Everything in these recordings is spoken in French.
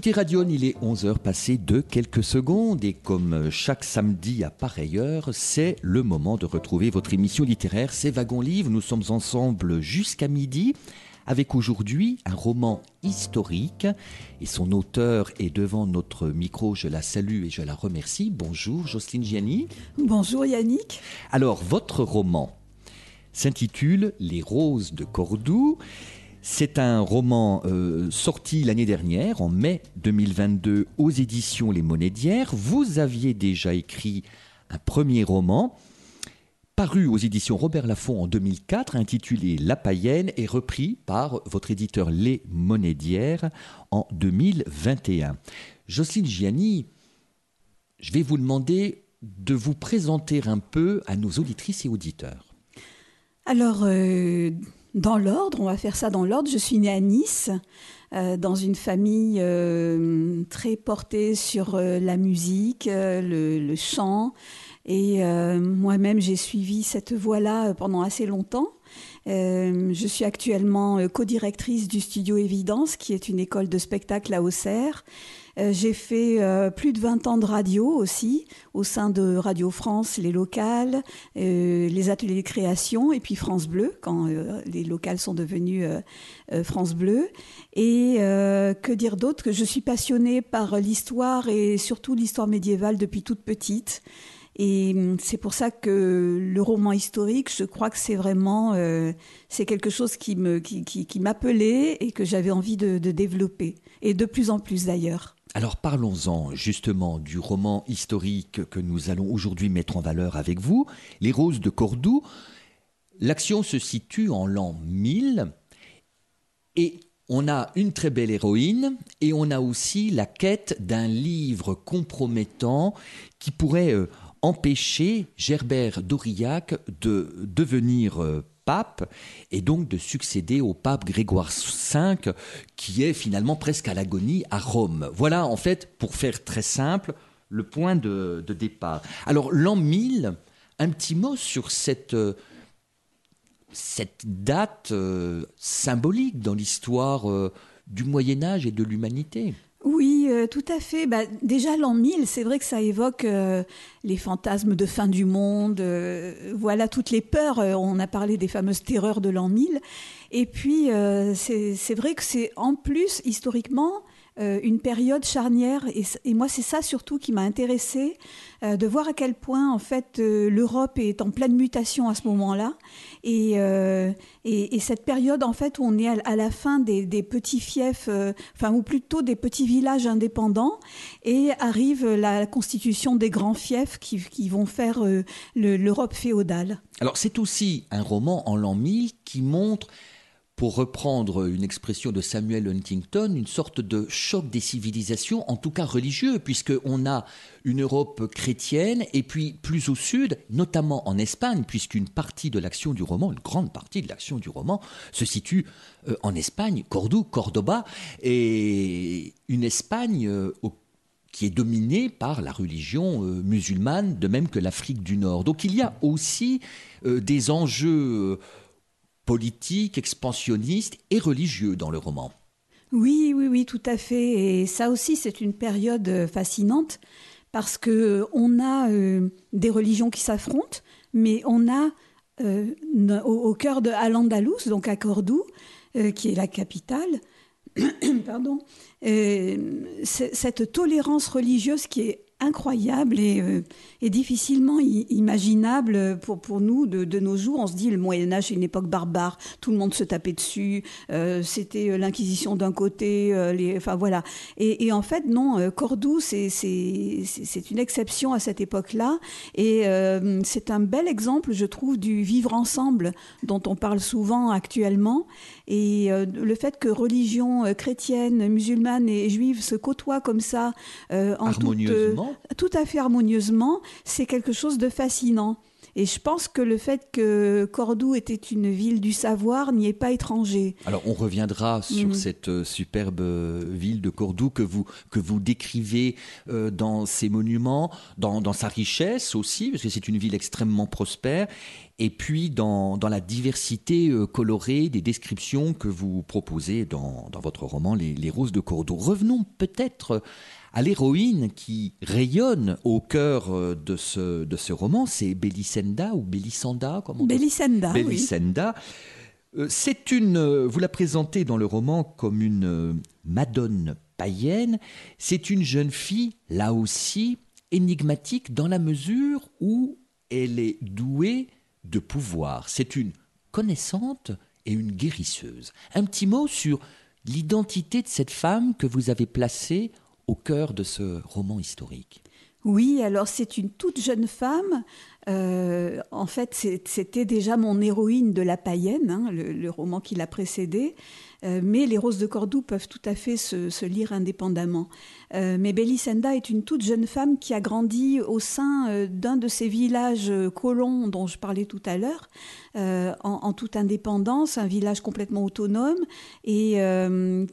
Écoutez Radion, il est 11h passé de quelques secondes et comme chaque samedi à pareille heure, c'est le moment de retrouver votre émission littéraire, c'est Wagon Livre. Nous sommes ensemble jusqu'à midi avec aujourd'hui un roman historique et son auteur est devant notre micro. Je la salue et je la remercie. Bonjour Jocelyne Gianni. Bonjour Yannick. Alors votre roman s'intitule Les roses de Cordoue. C'est un roman euh, sorti l'année dernière, en mai 2022, aux éditions Les d'hier. Vous aviez déjà écrit un premier roman, paru aux éditions Robert Laffont en 2004, intitulé La païenne, et repris par votre éditeur Les d'hier en 2021. Jocelyne Gianni, je vais vous demander de vous présenter un peu à nos auditrices et auditeurs. Alors, euh, dans l'ordre, on va faire ça dans l'ordre. Je suis née à Nice, euh, dans une famille euh, très portée sur euh, la musique, euh, le, le, chant. Et euh, moi-même, j'ai suivi cette voie-là pendant assez longtemps. Euh, je suis actuellement co-directrice du studio Évidence, qui est une école de spectacle à Auxerre. Euh, j'ai fait euh, plus de 20 ans de radio aussi, au sein de Radio France, les locales, euh, les ateliers de création, et puis France Bleu, quand les locales sont devenus France Bleu. Et que dire d'autre Que je suis passionnée par l'histoire et surtout l'histoire médiévale depuis toute petite. Et hum, c'est pour ça que le roman historique, je crois que c'est vraiment c'est quelque chose qui m'appelait et que j'avais envie de, de développer et de plus en plus d'ailleurs. Alors parlons-en justement du roman historique que nous allons aujourd'hui mettre en valeur avec vous, Les Roses de Cordoue. L'action se situe en l'an 1000 et on a une très belle héroïne et on a aussi la quête d'un livre compromettant qui pourrait euh, empêcher Gerbert d'Aurillac de devenir euh, et donc de succéder au pape Grégoire V qui est finalement presque à l'agonie à Rome. Voilà en fait, pour faire très simple, le point de, départ. Alors l'an 1000, un petit mot sur cette, euh, date euh, symbolique dans l'histoire euh, du Moyen Âge et de l'humanité. Oui, euh, tout à fait. Bah, déjà l'an 1000, c'est vrai que ça évoque euh, les fantasmes de fin du monde, euh, voilà toutes les peurs. Euh, on a parlé des fameuses terreurs de l'an 1000. Et puis, euh, c'est vrai que c'est en plus, historiquement, euh, une période charnière. Et, moi, c'est ça surtout qui m'a intéressée, euh, de voir à quel point, en fait, euh, l'Europe est en pleine mutation à ce moment-là. Et, et, et, cette période, en fait, où on est à, la fin des, petits fiefs, enfin, ou plutôt des petits villages indépendants, et arrive la constitution des grands fiefs qui, vont faire l'Europe féodale. Alors, c'est aussi un roman en l'an 1000 qui montre pour reprendre une expression de Samuel Huntington, une sorte de choc des civilisations, en tout cas religieux, puisqu'on a une Europe chrétienne, et puis plus au sud, notamment en Espagne, puisqu'une partie de l'action du roman, une grande partie de l'action du roman, se situe euh, en Espagne, Cordoue, Cordoba, et une Espagne euh, qui est dominée par la religion euh, musulmane, de même que l'Afrique du Nord. Donc il y a aussi des enjeux politique, expansionniste et religieux dans le roman. Oui, oui, oui, tout à fait. Et ça aussi, c'est une période euh, fascinante parce que on a euh, des religions qui s'affrontent, mais on a euh, au, cœur de Al-Andalus, donc à Cordoue, euh, qui est la capitale, pardon, euh, cette tolérance religieuse qui est incroyable et, euh, difficilement imaginable pour, pour nous de, nos jours. On se dit le Moyen Âge est une époque barbare, tout le monde se tapait dessus, euh, c'était l'Inquisition d'un côté, les, enfin voilà. Et, en fait non, Cordoue c'est c'est une exception à cette époque-là et c'est un bel exemple, je trouve, du vivre ensemble dont on parle souvent actuellement et le fait que religion chrétienne, musulmane et juive se côtoient comme ça en toute tout à fait harmonieusement, c'est quelque chose de fascinant. Et je pense que le fait que Cordoue était une ville du savoir n'y est pas étranger. Alors on reviendra sur mm. cette euh, superbe euh, ville de Cordoue que vous, que vous décrivez euh, dans ses monuments, dans, dans, sa richesse aussi, parce que c'est une ville extrêmement prospère, et puis dans, dans la diversité colorée des descriptions que vous proposez dans, dans votre roman les, les Roses de Cordoue. Revenons peut-être à l'héroïne qui rayonne au cœur euh, de ce, de ce roman, c'est Belisenda ou Belisanda, comment Belisenda. Belisenda. Euh, c'est une, euh, vous la présentez dans le roman comme une madone païenne. C'est une jeune fille, là aussi, énigmatique dans la mesure où elle est douée de pouvoir. C'est une connaissante et une guérisseuse. Un petit mot sur l'identité de cette femme que vous avez placée au cœur de ce roman historique. Oui, alors c'est une toute jeune femme. Euh, en fait, c'était déjà mon héroïne de La Païenne, hein, le, roman qui l'a précédé. Euh, mais les roses de Cordoue peuvent tout à fait se, lire indépendamment. Euh, mais Belisenda est une toute jeune femme qui a grandi au sein euh, d'un de ces villages colons dont je parlais tout à l'heure, en, toute indépendance, un village complètement autonome et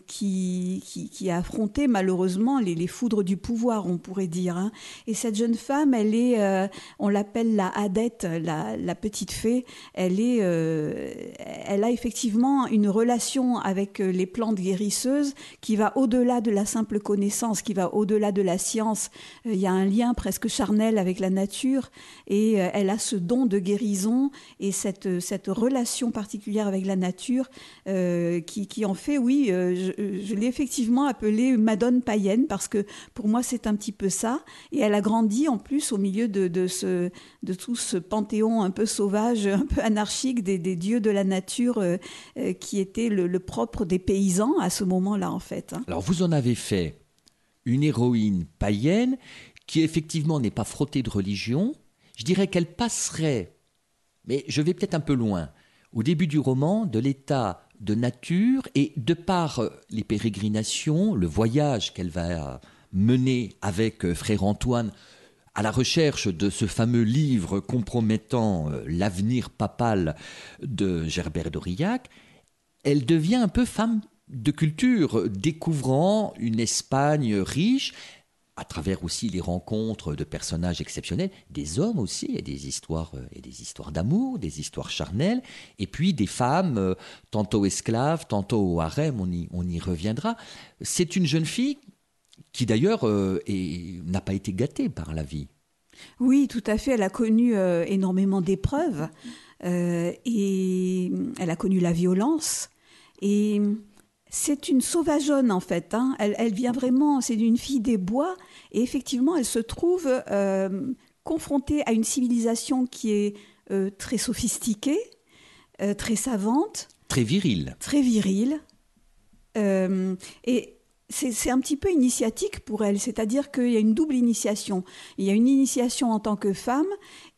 qui, a affronté malheureusement les, foudres du pouvoir, on pourrait dire. Hein. Et cette jeune femme, elle est, on l'appelle la Hadette, la, la, petite fée. Elle est, elle a effectivement une relation avec euh, les plantes guérisseuses qui va au-delà de la simple connaissance, qui va au-delà de la science. Euh, il y a un lien presque charnel avec la nature et euh, elle a ce don de guérison et cette, cette relation particulière avec la nature qui, qui, en fait, oui, je, l'ai effectivement appelée Madone païenne parce que pour moi c'est un petit peu ça. Et elle a grandi en plus au milieu de, de, ce, de tout ce panthéon un peu sauvage, un peu anarchique des, des dieux de la nature qui était le, le propre des paysans à ce moment-là, en fait. Hein. Alors, vous en avez fait une héroïne païenne qui, effectivement, n'est pas frottée de religion. Je dirais qu'elle passerait, mais je vais peut-être un peu loin, au début du roman, de l'état de nature et de par les pérégrinations, le voyage qu'elle va mener avec euh, frère Antoine à la recherche de ce fameux livre compromettant euh, l'avenir papal de Gerbert d'Aurillac, elle devient un peu femme de culture, découvrant une Espagne riche, à travers aussi les rencontres de personnages exceptionnels, des hommes aussi, et des histoires, euh, et des histoires d'amour, des histoires charnelles, et puis des femmes, euh, tantôt esclaves, tantôt au harem, on y, reviendra. C'est une jeune fille qui d'ailleurs euh, n'a pas été gâtée par la vie. Oui, tout à fait. Elle a connu énormément d'épreuves et elle a connu la violence. Et c'est une sauvageonne en fait. Hein. Elle, vient vraiment, c'est une fille des bois. Et effectivement, elle se trouve euh, confrontée à une civilisation qui est euh, très sophistiquée, euh, très savante. Très virile. Très virile. et c'est un petit peu initiatique pour elle, c'est-à-dire qu'il y a une double initiation. Il y a une initiation en tant que femme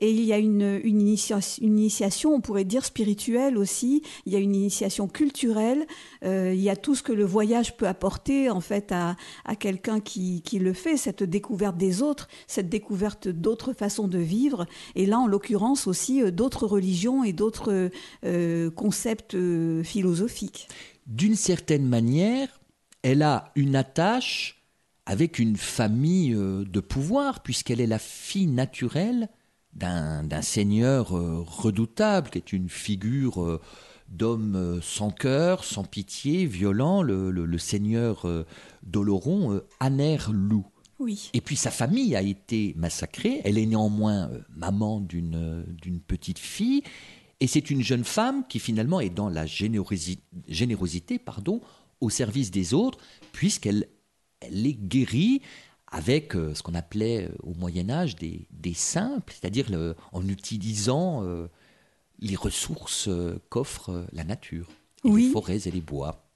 et il y a une, une, initiation, on pourrait dire spirituelle aussi. Il y a une initiation culturelle. Euh, il y a tout ce que le voyage peut apporter en fait à, à quelqu'un qui, qui, le fait, cette découverte des autres, cette découverte d'autres façons de vivre. Et là, en l'occurrence aussi, euh, d'autres religions et d'autres euh, concepts euh, philosophiques. D'une certaine manière, elle a une attache avec une famille euh, de pouvoir, puisqu'elle est la fille naturelle d'un seigneur euh, redoutable, qui est une figure euh, d'homme sans cœur, sans pitié, violent, le, seigneur d'Oloron, Aner Loup. Oui. Et puis sa famille a été massacrée. Elle est néanmoins maman d'une petite fille. Et c'est une jeune femme qui finalement est dans la générosité, générosité pardon, au service des autres, puisqu'elle elle est guérie avec ce qu'on appelait au Moyen Âge des, simples, c'est-à-dire en utilisant les ressources qu'offre la nature, les forêts et les bois.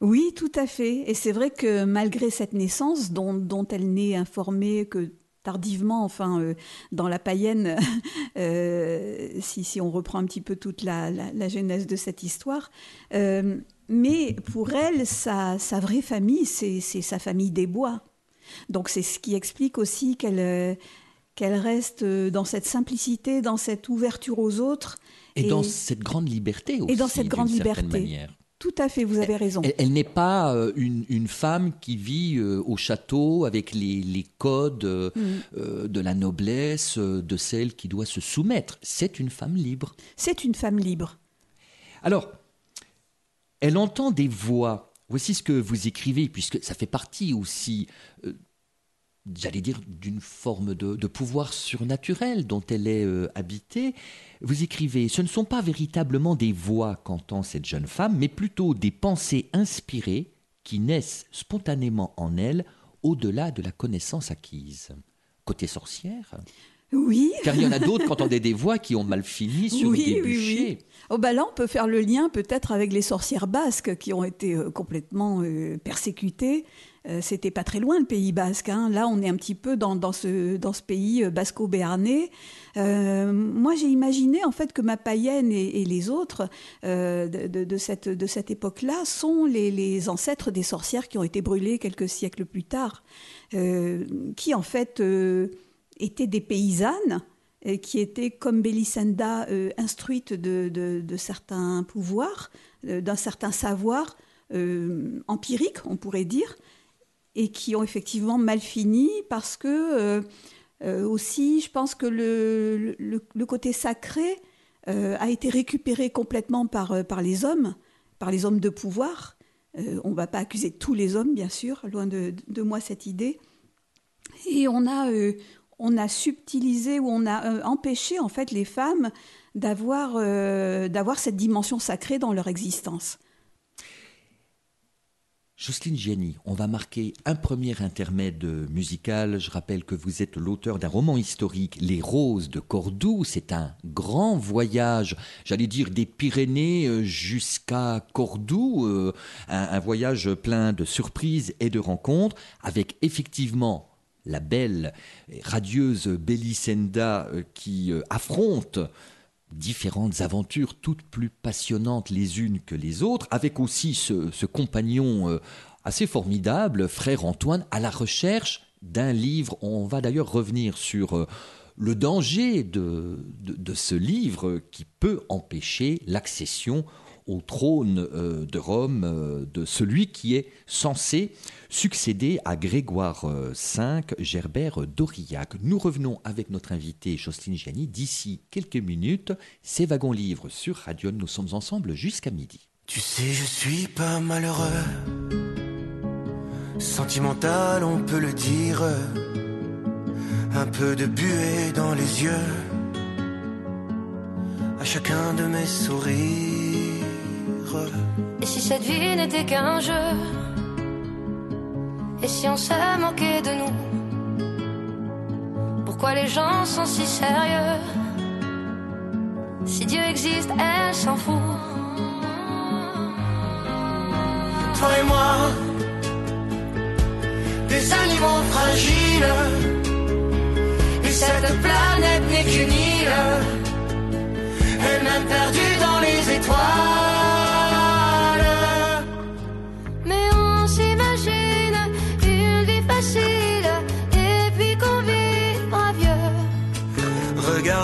Oui, tout à fait. Et c'est vrai que malgré cette naissance dont, elle n'est informée que tardivement, enfin, euh, dans la païenne, euh, si, on reprend un petit peu toute la, genèse de cette histoire. Euh, mais pour elle, sa, vraie famille, c'est sa famille des bois. Donc c'est ce qui explique aussi qu'elle qu'elle reste dans cette simplicité, dans cette ouverture aux autres. Et, dans cette grande liberté aussi. Et dans cette grande liberté. Tout à fait, vous avez raison. Elle, n'est pas euh, une, femme qui vit euh, au château avec les, codes euh, mm. de la noblesse, de celle qui doit se soumettre. C'est une femme libre. C'est une femme libre. Alors, elle entend des voix. Voici ce que vous écrivez, puisque ça fait partie aussi j'allais dire, d'une forme de, pouvoir surnaturel dont elle est euh, habitée. Vous écrivez, ce ne sont pas véritablement des voix qu'entend cette jeune femme, mais plutôt des pensées inspirées qui naissent spontanément en elle au-delà de la connaissance acquise. Côté sorcière oui. Car il y en a d'autres qui entendaient des voix qui ont mal fini sur oui, des bûchers. Oui, oh bah là, on peut faire le lien peut-être avec les sorcières basques qui ont été euh, complètement euh, persécutées euh, c'était pas très loin le Pays basque. Hein. Là, on est un petit peu dans, ce, dans ce pays basco-béarnais. Euh, moi, j'ai imaginé en fait que ma païenne et, les autres de, cette, de cette époque-là sont les, ancêtres des sorcières qui ont été brûlées quelques siècles plus tard, qui en fait étaient des paysannes qui étaient comme Belisenda instruites de, certains pouvoirs, d'un certain savoir empirique, on pourrait dire, et qui ont effectivement mal fini parce que euh, euh, aussi, je pense que le, le, côté sacré euh, a été récupéré complètement par, par les hommes, par les hommes de pouvoir. on ne va pas accuser tous les hommes, bien sûr, loin de, de moi cette idée. Et on a, on a subtilisé ou on a empêché en fait les femmes d'avoir d'avoir cette dimension sacrée dans leur existence. Jocelyne Gianni, on va marquer un premier intermède musical. Je rappelle que vous êtes l'auteur d'un roman historique, Les Roses de Cordoue. C'est un grand voyage, j'allais dire des Pyrénées euh, jusqu'à Cordoue, euh, un, voyage plein de surprises et de rencontres, avec effectivement la belle, radieuse Belisenda euh, qui affronte différentes aventures, toutes plus passionnantes les unes que les autres, avec aussi ce, compagnon euh, assez formidable, frère Antoine, à la recherche d'un livre. On va d'ailleurs revenir sur euh, le danger de, ce livre qui peut empêcher l'accession au trône euh, de Rome de celui qui est censé succédé à Grégoire V, euh, Gerbert d'Aurillac. Nous revenons avec notre invité Jocelyne Gianni d'ici quelques minutes. C'est Wagon Livre sur Radion. Nous sommes ensemble jusqu'à midi. Tu sais, je suis pas malheureux. Sentimental, on peut le dire. Un peu de buée dans les yeux. À chacun de mes sourires. Et si cette vie n'était qu'un jeu? Et si on se moquait de nous? Pourquoi les gens sont si sérieux? Si Dieu existe, elle s'en fout. Toi et moi, des animaux fragiles. Et cette planète n'est qu'une île, elle-même perdue dans les étoiles.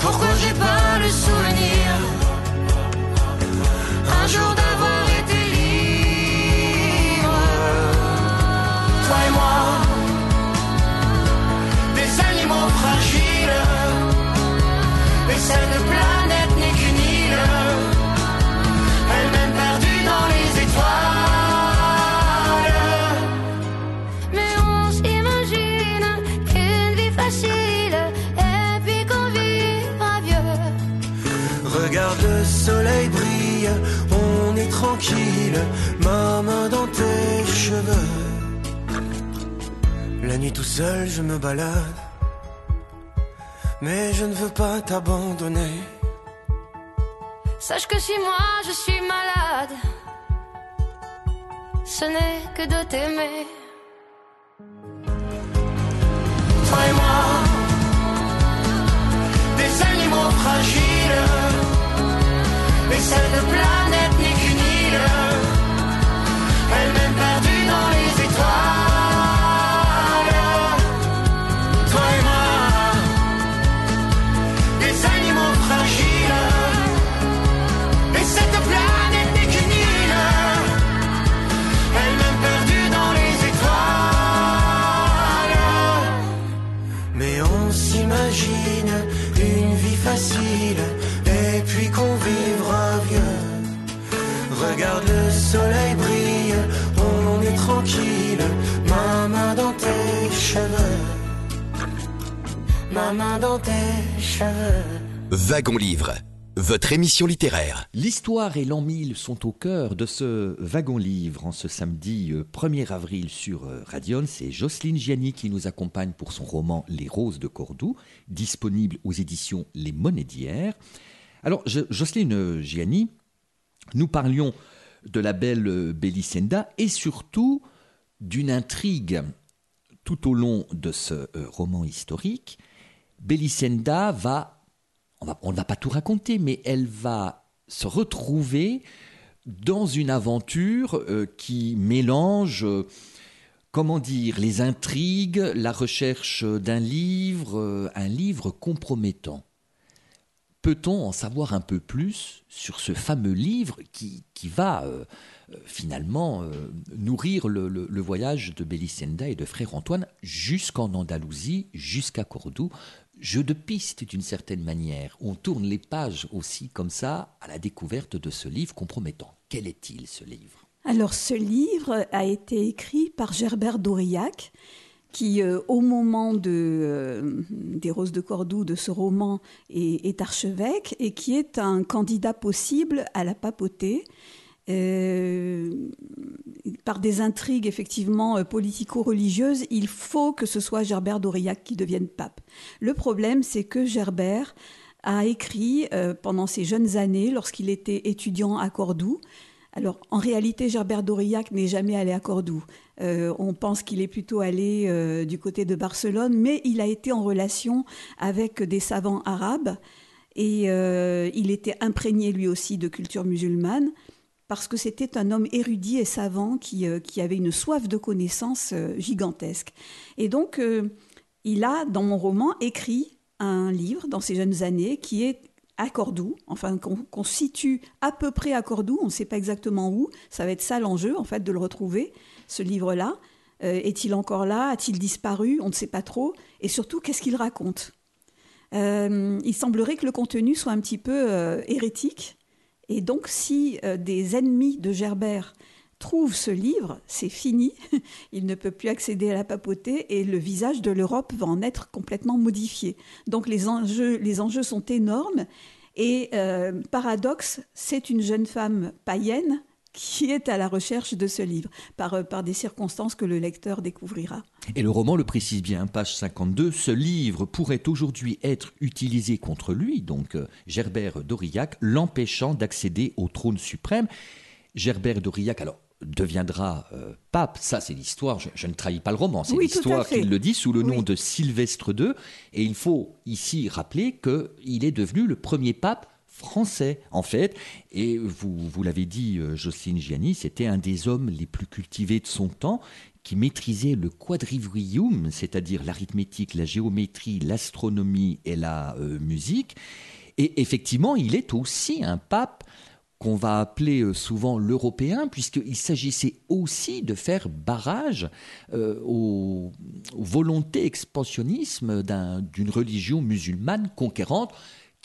pourquoi j'ai pas le souvenir Un jour d'avoir été libre? Toi et moi Des animaux fragiles Et ça ne plane soleil brille, on est tranquille, ma main dans tes cheveux. La nuit tout seul, je me balade, mais je ne veux pas t'abandonner. Sache que si moi je suis malade, ce n'est que de t'aimer. Toi et moi, des animaux fragiles, et cette planète n'est qu'une île, elle-même perdue dans les étoiles. Wagon Livre, votre émission littéraire. L'histoire et l'an 1000 sont au cœur de ce wagon-livre en ce samedi euh, 1er avril sur euh, Radion. C'est Jocelyne Gianni qui nous accompagne pour son roman Les Roses de Cordoue, disponible aux éditions Les Monnaies d'hier. Alors, Jocelyne euh, Gianni, nous parlions de la belle euh, Belisenda et surtout d'une intrigue tout au long de ce euh, roman historique. Belisenda va, on ne va pas tout raconter, mais elle va se retrouver dans une aventure euh, qui mélange, euh, comment dire, les intrigues, la recherche d'un livre, euh, un livre compromettant. Peut-on en savoir un peu plus sur ce fameux livre qui, va finalement nourrir le, voyage de Belisenda et de Frère Antoine jusqu'en Andalousie, jusqu'à Cordoue Jeu de piste d'une certaine manière. On tourne les pages aussi comme ça à la découverte de ce livre compromettant. Quel est-il ce livre? Alors ce livre a été écrit par Gerbert d'Aurillac, qui euh, au moment euh, des Roses de Cordoue, de ce roman, est, est archevêque et qui est un candidat possible à la papauté. euh, par des intrigues effectivement euh, politico-religieuses, il faut que ce soit Gerbert d'Aurillac qui devienne pape. Le problème, c'est que Gerbert a écrit euh, pendant ses jeunes années, lorsqu'il était étudiant à Cordoue, alors, en réalité, Gerbert d'Aurillac n'est jamais allé à Cordoue. Euh, on pense qu'il est plutôt allé du côté de Barcelone, mais il a été en relation avec des savants arabes et il était imprégné lui aussi de culture musulmane parce que c'était un homme érudit et savant qui, euh, avait une soif de connaissances euh, gigantesque. Et donc, euh, il a, dans mon roman, écrit un livre dans ses jeunes années qui est à Cordoue, enfin qu'on situe à peu près à Cordoue, on ne sait pas exactement où, ça va être ça l'enjeu en fait de le retrouver, ce livre-là. Est-il encore là? A-t-il disparu? On ne sait pas trop. Et surtout, qu'est-ce qu'il raconte? Il semblerait que le contenu soit un petit peu hérétique. Et donc, si euh, des ennemis de Gerbert trouvent ce livre, c'est fini. Il ne peut plus accéder à la papauté et le visage de l'Europe va en être complètement modifié. Donc, les enjeux, les enjeux sont énormes. Et euh, paradoxe, c'est une jeune femme païenne qui est à la recherche de ce livre, par, euh, par des circonstances que le lecteur découvrira. Et le roman le précise bien, page 52, ce livre pourrait aujourd'hui être utilisé contre lui, donc euh, Gerbert d'Aurillac, l'empêchant d'accéder au trône suprême. Gerbert d'Aurillac, alors deviendra euh, pape, ça c'est l'histoire, je, je ne trahis pas le roman, c'est Oui, l'histoire qu'il le dit sous le nom Oui. de Sylvestre II, et il faut ici rappeler qu'il est devenu le premier pape français en fait. Et vous, vous l'avez dit euh, Jocelyne Gianni c'était un des hommes les plus cultivés de son temps qui maîtrisait le quadrivium c'est-à-dire l'arithmétique la géométrie l'astronomie et la euh, musique. Et effectivement il est aussi un pape qu'on va appeler euh, souvent l'européen, puisqu'il s'agissait aussi de faire barrage aux, volontés expansionnisme d'un- d'une religion musulmane conquérante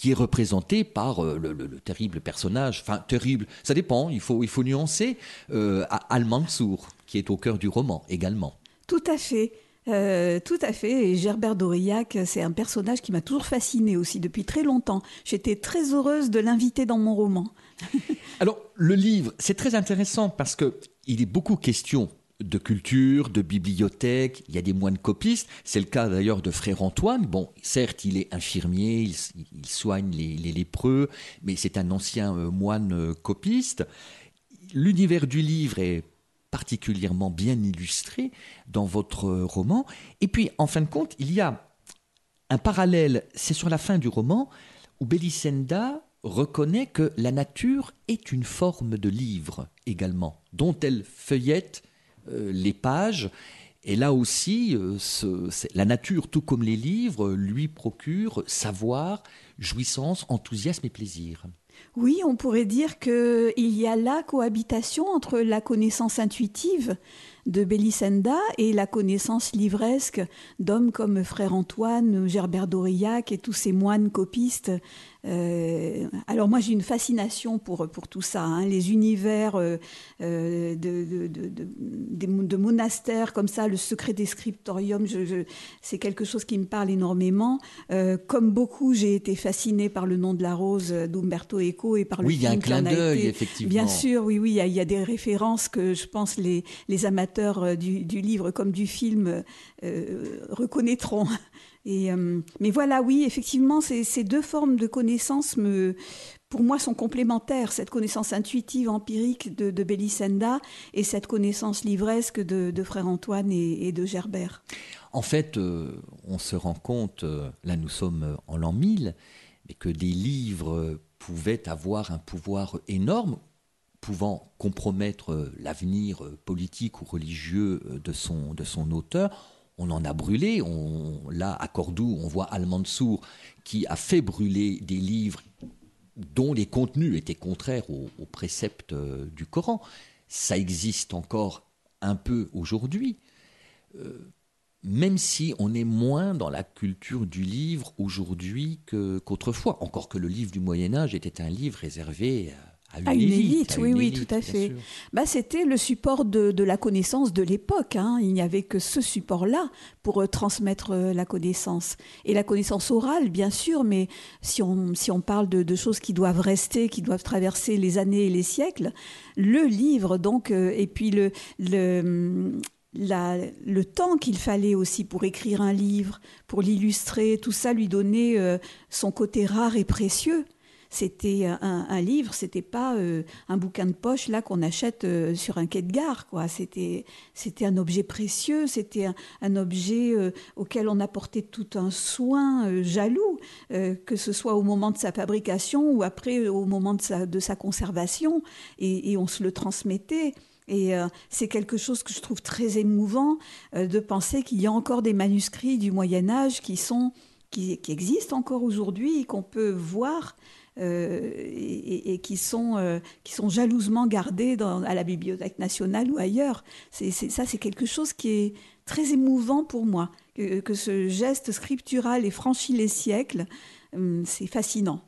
qui est représentée par euh, le, le- le terrible personnage, enfin terrible, ça dépend, il faut, il faut nuancer, euh, Al-Mansour, qui est au cœur du roman également. Tout à fait. Euh, tout à fait. Et Gerbert d'Aurillac, c'est un personnage qui m'a toujours fasciné aussi depuis très longtemps. J'étais très heureuse de l'inviter dans mon roman. Alors, le livre, c'est très intéressant parce que il est beaucoup question de culture, de bibliothèque, il y a des moines copistes. C'est le cas d'ailleurs de frère Antoine. Bon, certes, il est infirmier, il, soigne les, lépreux, mais c'est un ancien euh, moine euh, copiste. L'univers du livre est particulièrement bien illustré dans votre roman. Et puis, en fin de compte, il y a un parallèle, c'est sur la fin du roman, où Belisenda reconnaît que la nature est une forme de livre également, dont elle feuillette euh, les pages. Et là aussi, euh, la nature, tout comme les livres, lui procure savoir, jouissance, enthousiasme et plaisir. Oui, on pourrait dire qu'il y a la cohabitation entre la connaissance intuitive de Belisenda et la connaissance livresque d'hommes comme Frère Antoine, Gerbert d'Aurillac et tous ces moines copistes euh, alors moi j'ai une fascination pour, pour tout ça, hein. les univers euh, euh, de, de, monastères comme ça, le secret des scriptoriums, c'est quelque chose qui me parle énormément. comme beaucoup, j'ai été fascinée par le nom de la rose d'Umberto Eco et par le oui, film. Oui, il y a un clin d'œil, effectivement. Bien sûr, oui, oui, il y, a, des références que je pense les, les amateurs du, du livre comme du film reconnaîtront. Euh, mais voilà, oui, effectivement, ces, deux formes de connaissances pour moi, sont complémentaires. Cette connaissance intuitive, empirique de, Belisenda et cette connaissance livresque de, Frère Antoine et, de Gerbert. En fait, euh, on se rend compte, euh, là nous sommes en l'an 1000, mais que des livres pouvaient avoir un pouvoir énorme, pouvant compromettre l'avenir politique ou religieux de son auteur on en a brûlé. Là, à Cordoue, on voit Al-Mansour qui a fait brûler des livres dont les contenus étaient contraires aux, préceptes euh, du Coran. Ça existe encore un peu aujourd'hui. Euh, même si on est moins dans la culture du livre aujourd'hui qu'autrefois, encore que le livre du Moyen Âge était un livre réservé à une, élite, oui, oui, tout à fait. Bah, c'était le support de, la connaissance de l'époque. Hein. Il n'y avait que ce support-là pour euh, transmettre euh, la connaissance. Et la connaissance orale, bien sûr, mais si on, si on parle de, choses qui doivent rester, qui doivent traverser les années et les siècles, le livre, donc, euh, et puis le, le le temps qu'il fallait aussi pour écrire un livre, pour l'illustrer, tout ça lui donnait son côté rare et précieux. C'était un, livre, c'était pas euh, un bouquin de poche là qu'on achète euh, sur un quai de gare, quoi. C'était c'était un objet précieux, c'était un, objet euh, auquel on apportait tout un soin jaloux, que ce soit au moment de sa fabrication ou après au moment de sa, de sa conservation, et, on se le transmettait. Et c'est quelque chose que je trouve très émouvant de penser qu'il y a encore des manuscrits du Moyen Âge qui sont qui, qui existent encore aujourd'hui et qu'on peut voir euh, et, qui, sont, euh, qui sont jalousement gardés dans, à la Bibliothèque nationale ou ailleurs. C'est, ça, c'est quelque chose qui est très émouvant pour moi, que, que ce geste scriptural ait franchi les siècles. Hum, c'est fascinant.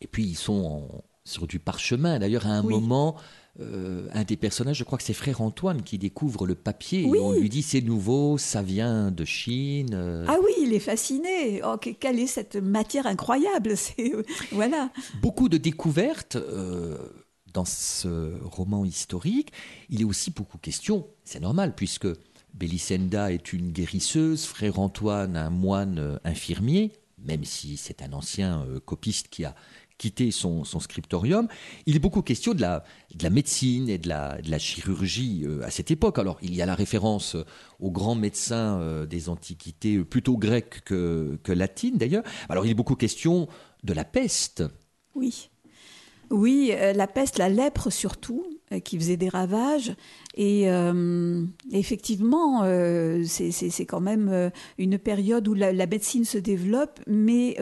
Et puis, ils sont sur du parchemin. D'ailleurs, à un moment, euh, un des personnages, je crois que c'est frère Antoine qui découvre le papier et on lui dit c'est nouveau, ça vient de Chine. Euh. Ah oui, il est fasciné. Oh, quelle est cette matière incroyable voilà. Beaucoup de découvertes euh, dans ce roman historique. Il est aussi beaucoup question, c'est normal puisque Belisenda est une guérisseuse, frère Antoine un moine infirmier, même si c'est un ancien copiste qui a quitter son, scriptorium. Il est beaucoup question de la, de la médecine et de la, chirurgie euh, à cette époque. Alors, il y a la référence aux grands médecins euh, des antiquités, euh, plutôt grecs que, que latines d'ailleurs. Alors, il est beaucoup question de la peste. Oui. Oui, la peste, la lèpre surtout, qui faisait des ravages. Et euh, effectivement, euh, c'est quand même euh, une période où la, médecine se développe, mais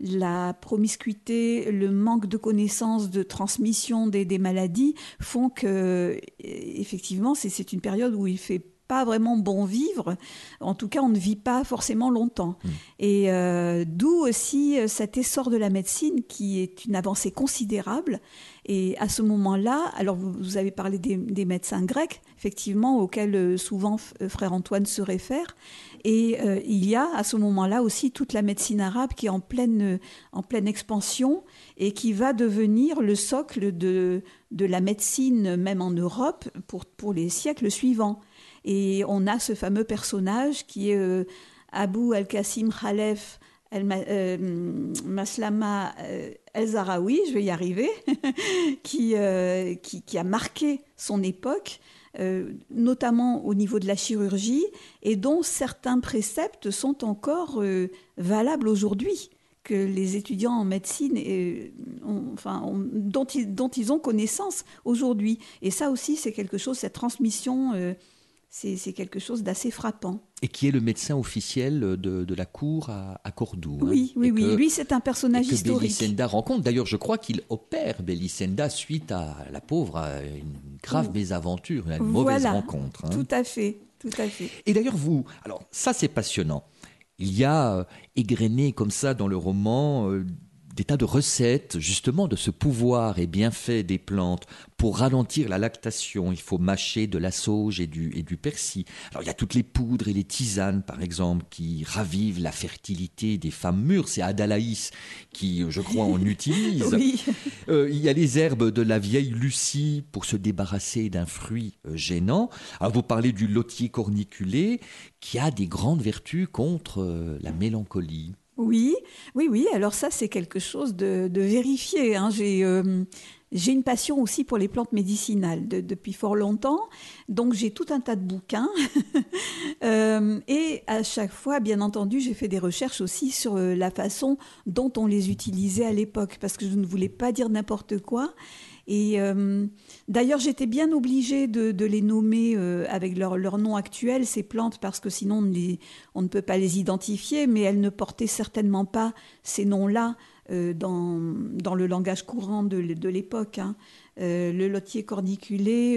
la promiscuité, le manque de connaissances, de transmission des, des maladies font que, effectivement, c'est une période où il fait pas vraiment bon vivre. En tout cas, on ne vit pas forcément longtemps. Hmm. Et euh, d'où aussi euh, cet essor de la médecine qui est une avancée considérable. Et à ce moment-là, alors vous, avez parlé des, médecins grecs, effectivement, auxquels euh, souvent frère Antoine se réfère. Et il y a à ce moment-là aussi toute la médecine arabe qui est en pleine, en pleine expansion et qui va devenir le socle de, de la médecine, même en Europe, pour, pour les siècles suivants. Et on a ce fameux personnage qui est euh, Abu al-Qasim Khalef euh, Maslama euh, el-Zaraoui, je vais y arriver, qui, qui, a marqué son époque, notamment au niveau de la chirurgie, et dont certains préceptes sont encore valables aujourd'hui que les étudiants en médecine, enfin, dont, ils, dont, ils, ont connaissance aujourd'hui. Et ça aussi, c'est quelque chose, cette transmission c'est quelque chose d'assez frappant. Et qui est le médecin officiel de, la cour à, Cordoue. Hein. Oui, oui, oui. Lui, c'est un personnage et que historique. Belisenda rencontre. D'ailleurs, je crois qu'il opère Belisenda suite à la pauvre, à une grave mésaventure, une mauvaise rencontre. Hein. Tout à fait, tout à fait. Et d'ailleurs, vous, alors ça, c'est passionnant. Il y a euh, égrené comme ça dans le roman euh, des tas de recettes justement de ce pouvoir et bienfait des plantes pour ralentir la lactation. Il faut mâcher de la sauge et du, et du persil. Alors il y a toutes les poudres et les tisanes par exemple qui ravivent la fertilité des femmes mûres. C'est Adalaïs qui, je crois, en utilise. Euh, il y a les herbes de la vieille Lucie pour se débarrasser d'un fruit euh, gênant. Alors vous parlez du lotier corniculé qui a des grandes vertus contre euh, la mélancolie. Oui, oui, oui. Alors ça, c'est quelque chose de, vérifié. Hein. Euh, j'ai une passion aussi pour les plantes médicinales depuis fort longtemps. Donc j'ai tout un tas de bouquins. Euh, et à chaque fois, bien entendu, j'ai fait des recherches aussi sur euh, la façon dont on les utilisait à l'époque. Parce que je ne voulais pas dire n'importe quoi. Et euh, d'ailleurs, j'étais bien obligée de, les nommer euh, avec leur, nom actuel, ces plantes, parce que sinon on, ne peut pas les identifier, mais elles ne portaient certainement pas ces noms-là euh, dans, dans, le langage courant de, l'époque. Hein. le lotier corniculé,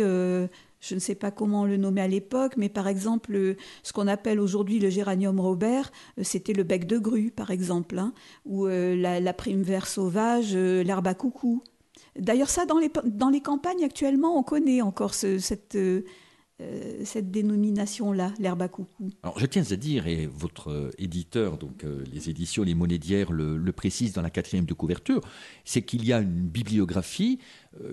je ne sais pas comment le nommer à l'époque, mais par exemple, ce qu'on appelle aujourd'hui le géranium robert, c'était le bec de grue, par exemple, hein, ou la, la prime vert sauvage, l'herbe à coucou. D'ailleurs, ça, dans les, dans les campagnes actuellement, on connaît encore cette, euh, euh, cette dénomination-là, l'herbe à coucou. Alors, je tiens à dire, et votre euh, éditeur, donc les éditions Les d'hier le, le précise dans la quatrième de couverture, c'est qu'il y a une bibliographie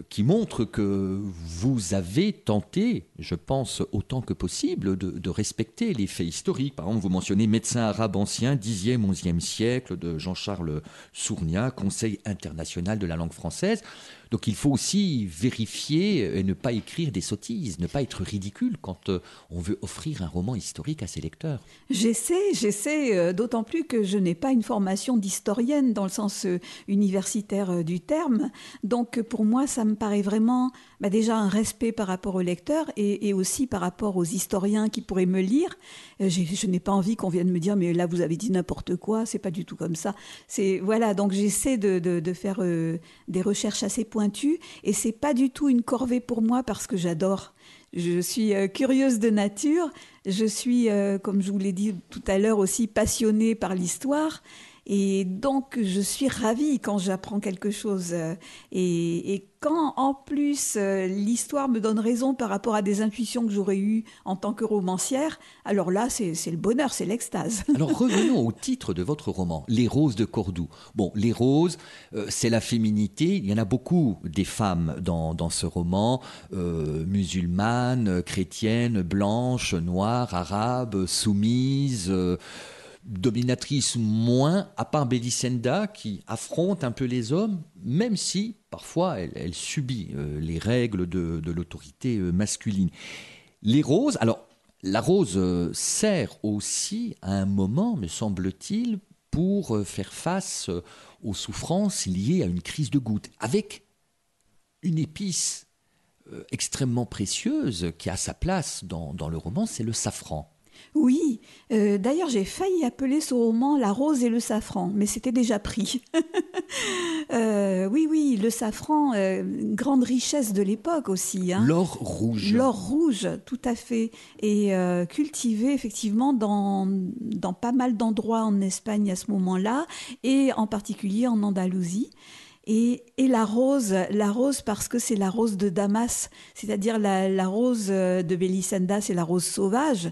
qui montre que vous avez tenté, je pense autant que possible, de, respecter les faits historiques. Par exemple, vous mentionnez médecin arabe ancien, 10e, 11e siècle, de Jean-Charles Sournia, Conseil international de la langue française. Donc il faut aussi vérifier et ne pas écrire des sottises, ne pas être ridicule quand euh, on veut offrir un roman historique à ses lecteurs. J'essaie, j'essaie, euh, d'autant plus que je n'ai pas une formation d'historienne dans le sens universitaire du terme. Donc pour moi, ça me paraît vraiment bah, déjà un respect par rapport aux lecteurs et, aussi par rapport aux historiens qui pourraient me lire. Euh, je n'ai pas envie qu'on vienne me dire mais là vous avez dit n'importe quoi, c'est pas du tout comme ça. C'est voilà donc j'essaie de, faire euh, des recherches assez pointues et c'est pas du tout une corvée pour moi parce que j'adore. Je suis euh, curieuse de nature, je suis, comme je vous l'ai dit tout à l'heure, aussi passionnée par l'histoire. Et donc, je suis ravie quand j'apprends quelque chose. Et, quand, en plus, euh, l'histoire me donne raison par rapport à des intuitions que j'aurais eues en tant que romancière, alors là, c'est le bonheur, c'est l'extase. Alors, revenons au titre de votre roman, Les roses de Cordoue. Bon, les roses, euh, c'est la féminité. Il y en a beaucoup des femmes dans, dans ce roman, euh, musulmanes, chrétiennes, blanches, noires, arabes, soumises dominatrice moins, à part Belisenda qui affronte un peu les hommes, même si parfois elle, subit euh, les règles de, l'autorité euh, masculine. Les roses, alors la rose euh, sert aussi à un moment, me semble-t-il, pour faire face aux souffrances liées à une crise de goutte, avec une épice extrêmement précieuse qui a sa place dans le roman, c'est le safran. Oui, euh, d'ailleurs j'ai failli appeler ce roman La rose et le safran, mais c'était déjà pris. Euh, oui, oui, le safran, euh, grande richesse de l'époque aussi. Hein. L'or rouge. L'or rouge, tout à fait. Et cultivé effectivement dans, dans pas mal d'endroits en Espagne à ce moment-là, et en particulier en Andalousie. Et, et, la rose, la rose parce que c'est la rose de Damas, c'est-à-dire la, la, rose de Belisenda, c'est la rose sauvage.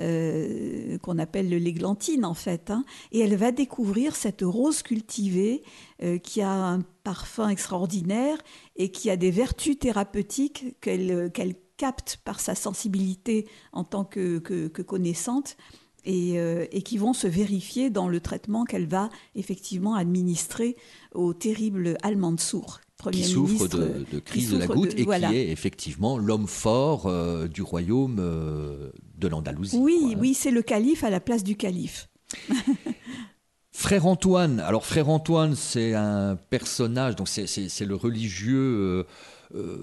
Euh, qu'on appelle l'églantine en fait. Hein. Et elle va découvrir cette rose cultivée euh, qui a un parfum extraordinaire et qui a des vertus thérapeutiques qu'elle qu'elle capte par sa sensibilité en tant que, que, connaissante. Et, euh, et, qui vont se vérifier dans le traitement qu'elle va effectivement administrer au terrible Al-Mansour, qui souffre de, de crise de la goutte de, et voilà. qui est effectivement l'homme fort euh, du royaume euh, de l'Andalousie. Oui, quoi, hein. oui, c'est le calife à la place du calife. Frère Antoine, alors Frère Antoine, c'est un personnage, donc c'est le religieux euh,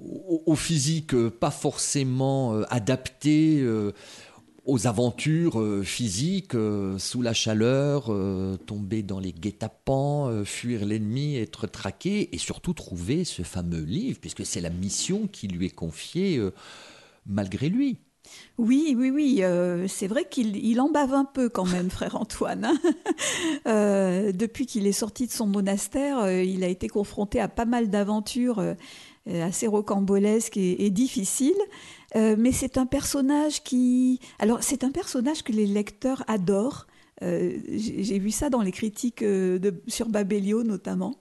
au, au, physique pas forcément adapté aux aventures euh, physiques, euh, sous la chaleur, euh, tomber dans les guet-apens, fuir l'ennemi, être traqué, et surtout trouver ce fameux livre, puisque c'est la mission qui lui est confiée malgré lui. Oui, oui, oui, c'est vrai qu'il il en bave un peu quand même, frère Antoine. Hein depuis qu'il est sorti de son monastère, il a été confronté à pas mal d'aventures assez rocambolesques et difficiles. Euh, mais c'est un personnage qui. Alors, c'est un personnage que les lecteurs adorent. Euh, J'ai vu ça dans les critiques euh, de, sur Babelio notamment.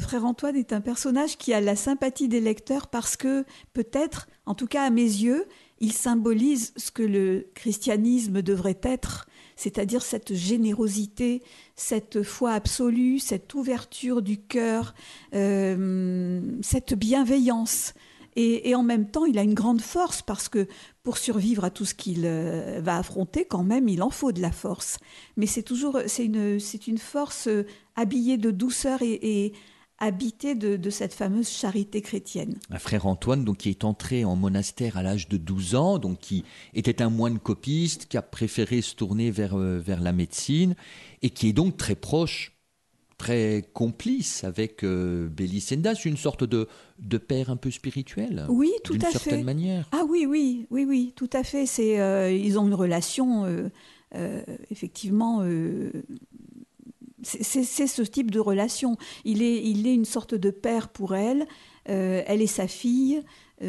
Frère Antoine est un personnage qui a la sympathie des lecteurs parce que peut-être, en tout cas à mes yeux, il symbolise ce que le christianisme devrait être, c'est-à-dire cette générosité, cette foi absolue, cette ouverture du cœur, cette bienveillance. Et, en même temps, il a une grande force parce que pour survivre à tout ce qu'il euh, va affronter, quand même, il en faut de la force. Mais c'est toujours, c'est une, c'est une force euh, habillée de douceur et, et de, cette fameuse charité chrétienne. Un frère Antoine, donc, qui est entré en monastère à l'âge de 12 ans, donc qui était un moine copiste, qui a préféré se tourner vers, euh, vers la médecine et qui est donc très proche très complice avec euh, Belisenda, c'est une sorte de, de père un peu spirituel. Oui, tout à fait. certaine manière. Ah oui, oui, oui, oui, tout à fait. C'est, euh, ils ont une relation, euh, euh, effectivement. c'est ce type de relation. Il est, il est une sorte de père pour elle. elle est sa fille. il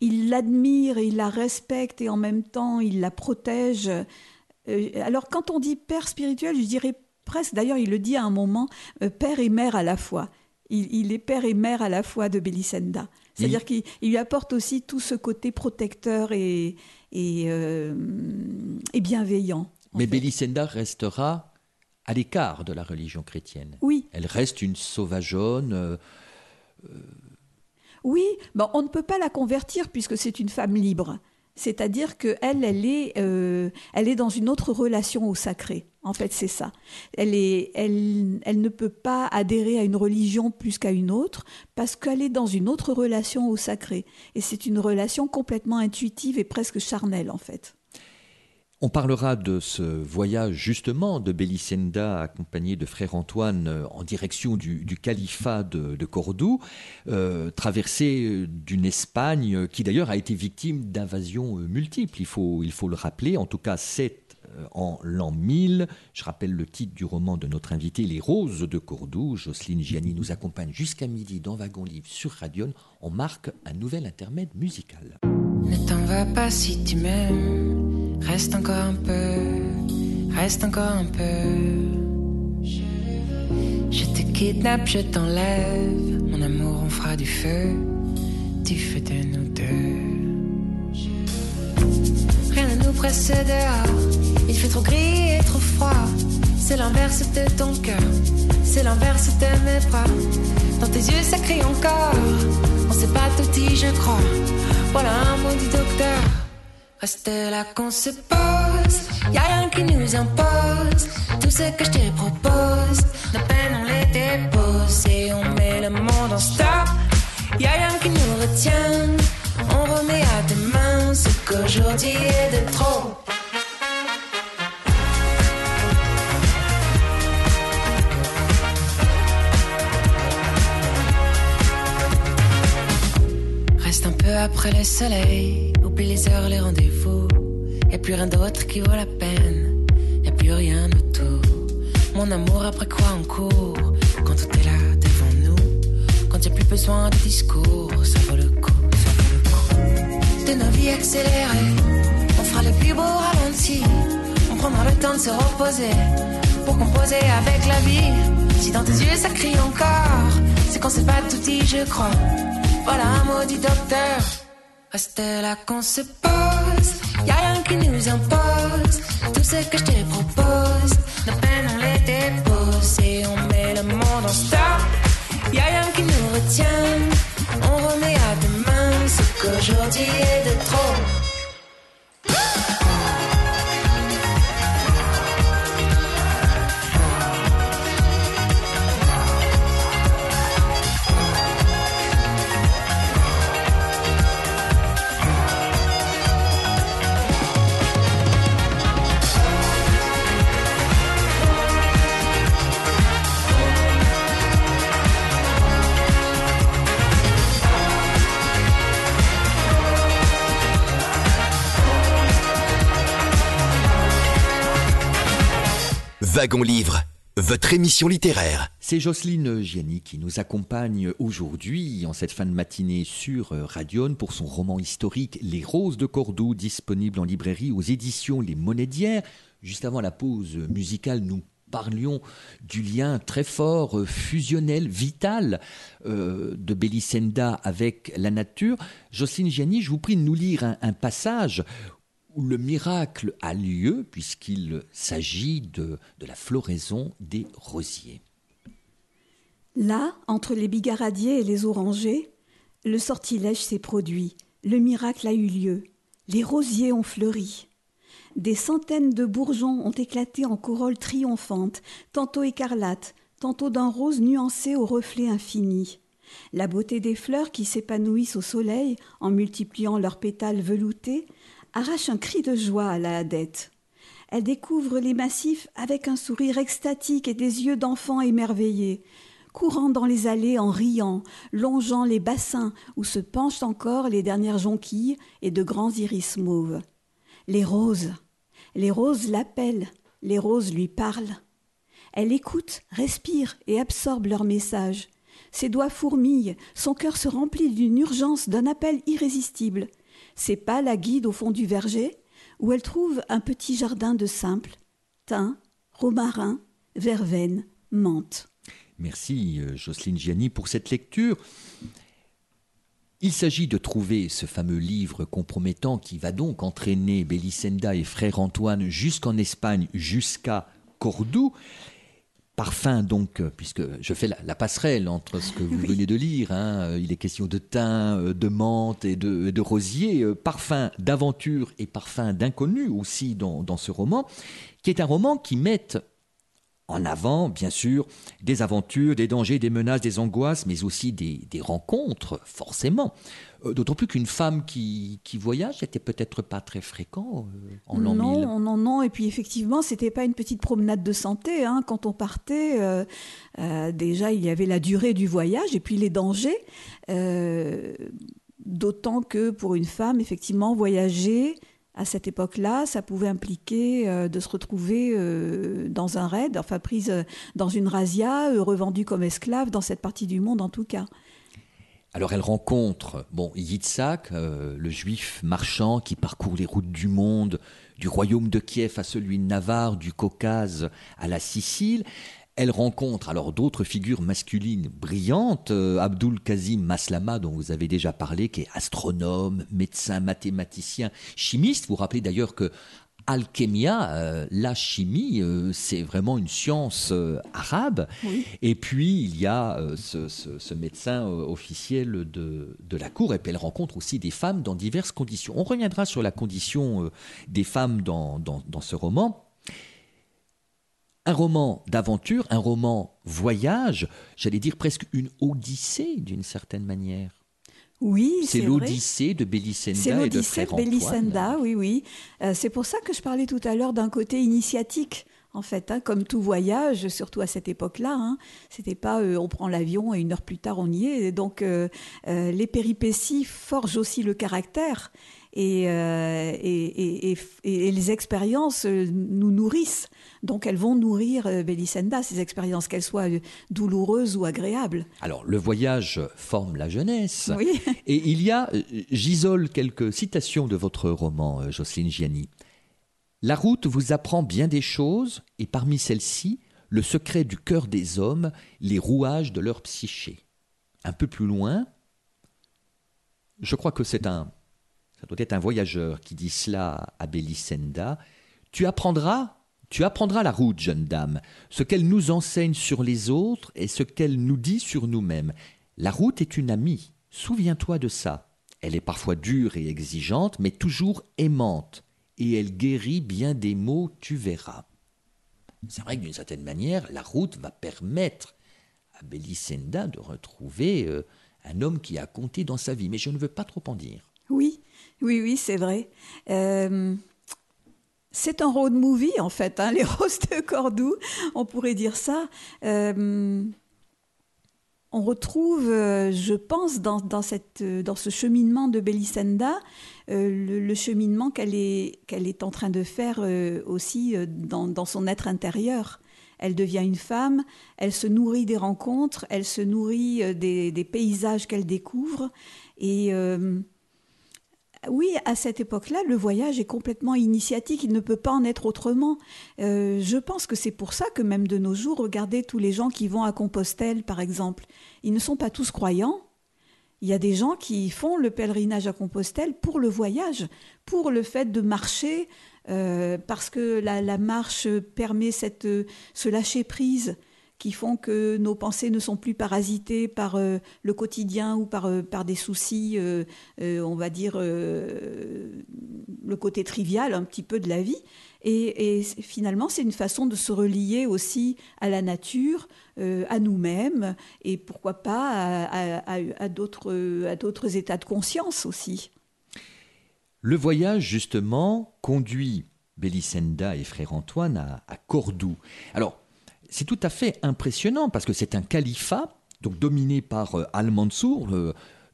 l'admire et il la respecte et en même temps il la protège. alors quand on dit père spirituel, je dirais presque, d'ailleurs il le dit à un moment, euh, père et mère à la fois. Il, il, est père et mère à la fois de Belisenda. C'est-à-dire qu'il lui apporte aussi tout ce côté protecteur et, et, euh, et bienveillant. Mais Belisenda restera à l'écart de la religion chrétienne. Oui. Elle reste une sauvageonne. Euh, oui, bon, on ne peut pas la convertir puisque c'est une femme libre. C'est-à-dire qu'elle, elle est, euh, elle est dans une autre relation au sacré. En fait, c'est ça. Elle, est, elle, elle ne peut pas adhérer à une religion plus qu'à une autre parce qu'elle est dans une autre relation au sacré. Et c'est une relation complètement intuitive et presque charnelle, en fait. On parlera de ce voyage justement de Belisenda accompagné de frère Antoine euh, en direction du, califat de, Cordoue, euh, traversée d'une Espagne qui d'ailleurs a été victime d'invasions multiples, il faut, le rappeler, en tout cas euh, en l'an 1000. Je rappelle le titre du roman de notre invité, Les Roses de Cordoue. Jocelyne Gianni nous accompagne jusqu'à midi dans Wagon Livre sur Radion. On marque un nouvel intermède musical. Ne t'en va pas si tu m'aimes. Reste encore un peu, reste encore un peu. Je te kidnappe, je t'enlève. Mon amour, on fera du feu, du feu de nous deux. Rien ne nous presse dehors. Il fait trop gris et trop froid. C'est l'inverse de ton cœur, c'est l'inverse de mes bras. Dans tes yeux, ça crie encore. On sait pas tout dit, je crois. Voilà un mot du docteur. Reste là qu'on se pose, y'a rien qui nous impose. Tout ce que je te propose, nos peines on les dépose et on met le monde en stop. Y'a rien qui nous retient, on remet à demain ce qu'aujourd'hui est de trop. Après le soleil, oublie les heures, les rendez-vous. Y a plus rien d'autre qui vaut la peine, y a plus rien autour. Mon amour, après quoi on court Quand tout est là devant nous, quand y a plus besoin de discours, ça vaut le coup, ça vaut le coup. De nos vies accélérées, on fera le plus beau ralenti. On prendra le temps de se reposer pour composer avec la vie. Si dans tes yeux ça crie encore, c'est qu'on s'est pas tout dit, je crois. Voilà un maudit docteur. Reste là qu'on se pose. Y a rien qui nous impose. Tout ce que je te propose, nos peines on les dépose et on met le monde en stop. Y a rien qui nous retient. On remet à demain ce qu'aujourd'hui est de trop. Votre émission littéraire. C'est Jocelyne Gianni qui nous accompagne aujourd'hui, en cette fin de matinée, sur euh, Radion pour son roman historique Les Roses de Cordoue, disponible en librairie aux éditions Les d'hier. Juste avant la pause musicale, nous parlions du lien très fort, euh, fusionnel, vital euh, de Belisenda avec la nature. Jocelyne Gianni, je vous prie de nous lire un passage où le miracle a lieu puisqu'il s'agit de, la floraison des rosiers. Là, entre les bigaradiers et les orangers, le sortilège s'est produit, le miracle a eu lieu, les rosiers ont fleuri. Des centaines de bourgeons ont éclaté en corolles triomphantes, tantôt écarlates, tantôt d'un rose nuancé au reflet infini. La beauté des fleurs qui s'épanouissent au soleil en multipliant leurs pétales veloutés arrache un cri de joie à la hadette. Elle découvre les massifs avec un sourire extatique et des yeux d'enfant émerveillés, courant dans les allées en riant, longeant les bassins où se penchent encore les dernières jonquilles et de grands iris mauves. Les roses, les roses l'appellent, les roses lui parlent. Elle écoute, respire et absorbe leur message. Ses doigts fourmillent, son cœur se remplit d'une urgence, d'un appel irrésistible. Ses pas la guident au fond du verger, où elle trouve un petit jardin de simples, thym, romarin, verveine, menthe. Merci Jocelyne Gianni pour cette lecture. Il s'agit de trouver ce fameux livre compromettant qui va donc entraîner Belisenda et frère Antoine jusqu'en Espagne, jusqu'à Cordoue. Parfum, donc, puisque je fais la, la passerelle entre ce que vous oui. venez de lire, hein, il est question de thym, de menthe et de, de rosier, parfum d'aventure et parfum d'inconnu aussi dans, dans ce roman, qui est un roman qui met en avant, bien sûr, des aventures, des dangers, des menaces, des angoisses, mais aussi des, des rencontres, forcément. Euh, D'autant plus qu'une femme qui, qui voyage n'était peut-être pas très fréquent euh, en l'an non, 1000. Non, non, et puis effectivement, c'était pas une petite promenade de santé. Hein. Quand on partait, euh, euh, déjà, il y avait la durée du voyage et puis les dangers. Euh, D'autant que pour une femme, effectivement, voyager, à cette époque-là, ça pouvait impliquer euh, de se retrouver euh, dans un raid, enfin prise dans une razzia, revendue comme esclave dans cette partie du monde en tout cas. Alors elle rencontre bon Yitzhak, euh, le juif marchand qui parcourt les routes du monde, du royaume de Kiev à celui de Navarre, du Caucase à la Sicile. Elle rencontre alors d'autres figures masculines brillantes, euh, Abdul Kazim Maslama, dont vous avez déjà parlé, qui est astronome, médecin, mathématicien, chimiste. Vous vous rappelez d'ailleurs que alchémia, euh, la chimie, euh, c'est vraiment une science euh, arabe. Oui. Et puis, il y a euh, ce, ce, ce, médecin officiel de, de, la cour, et puis elle rencontre aussi des femmes dans diverses conditions. On reviendra sur la condition des femmes dans, dans, dans ce roman. Un roman d'aventure, un roman voyage, j'allais dire presque une odyssée d'une certaine manière. Oui, c'est l'Odyssée de Belisenda et de Frère oui, oui. Euh, c'est pour ça que je parlais tout à l'heure d'un côté initiatique en fait, hein, comme tout voyage, surtout à cette époque-là. Hein. C'était pas euh, on prend l'avion et une heure plus tard on y est. donc euh, euh, les péripéties forgent aussi le caractère et, et, les expériences nous nourrissent. Donc elles vont nourrir Belisenda, ces expériences, qu'elles soient douloureuses ou agréables. Alors le voyage forme la jeunesse. Oui. Et il y a, j'isole quelques citations de votre roman, Jocelyne Gianni. La route vous apprend bien des choses, et parmi celles-ci, le secret du cœur des hommes, les rouages de leur psyché. Un peu plus loin, je crois que c'est un, ça doit être un voyageur qui dit cela à Belisenda. Tu apprendras, tu apprendras la route, jeune dame, ce qu'elle nous enseigne sur les autres et ce qu'elle nous dit sur nous-mêmes. La route est une amie, souviens-toi de ça. Elle est parfois dure et exigeante, mais toujours aimante et elle guérit bien des maux, tu verras. C'est vrai que d'une certaine manière, la route va permettre à Belisenda de retrouver euh, un homme qui a compté dans sa vie, mais je ne veux pas trop en dire. Oui, oui, oui, c'est vrai. Euh, c'est un road movie en fait, hein, les roses de Cordoue, on pourrait dire ça. Euh, on retrouve, euh, je pense, dans, cette, euh, dans ce cheminement de Belisenda, euh, le, cheminement qu'elle est, est en train de faire aussi dans, son être intérieur. Elle devient une femme, elle se nourrit des rencontres, elle se nourrit des, des paysages qu'elle découvre. Et oui, à cette époque-là, le voyage est complètement initiatique, il ne peut pas en être autrement. Euh, je pense que c'est pour ça que même de nos jours, regardez tous les gens qui vont à Compostelle, par exemple, ils ne sont pas tous croyants. Il y a des gens qui font le pèlerinage à Compostelle pour le voyage, pour le fait de marcher, euh, parce que la, marche permet cette, ce lâcher prise qui font que nos pensées ne sont plus parasitées par euh, le quotidien ou par, euh, par des soucis, euh, on va dire, le côté trivial un petit peu de la vie. Et, finalement, c'est une façon de se relier aussi à la nature, à nous-mêmes, et pourquoi pas à, à, d'autres états de conscience aussi. Le voyage, justement, conduit Bélicenda et frère Antoine à, à Cordoue. Alors, c'est tout à fait impressionnant parce que c'est un califat, donc dominé par euh, Al-Mansour,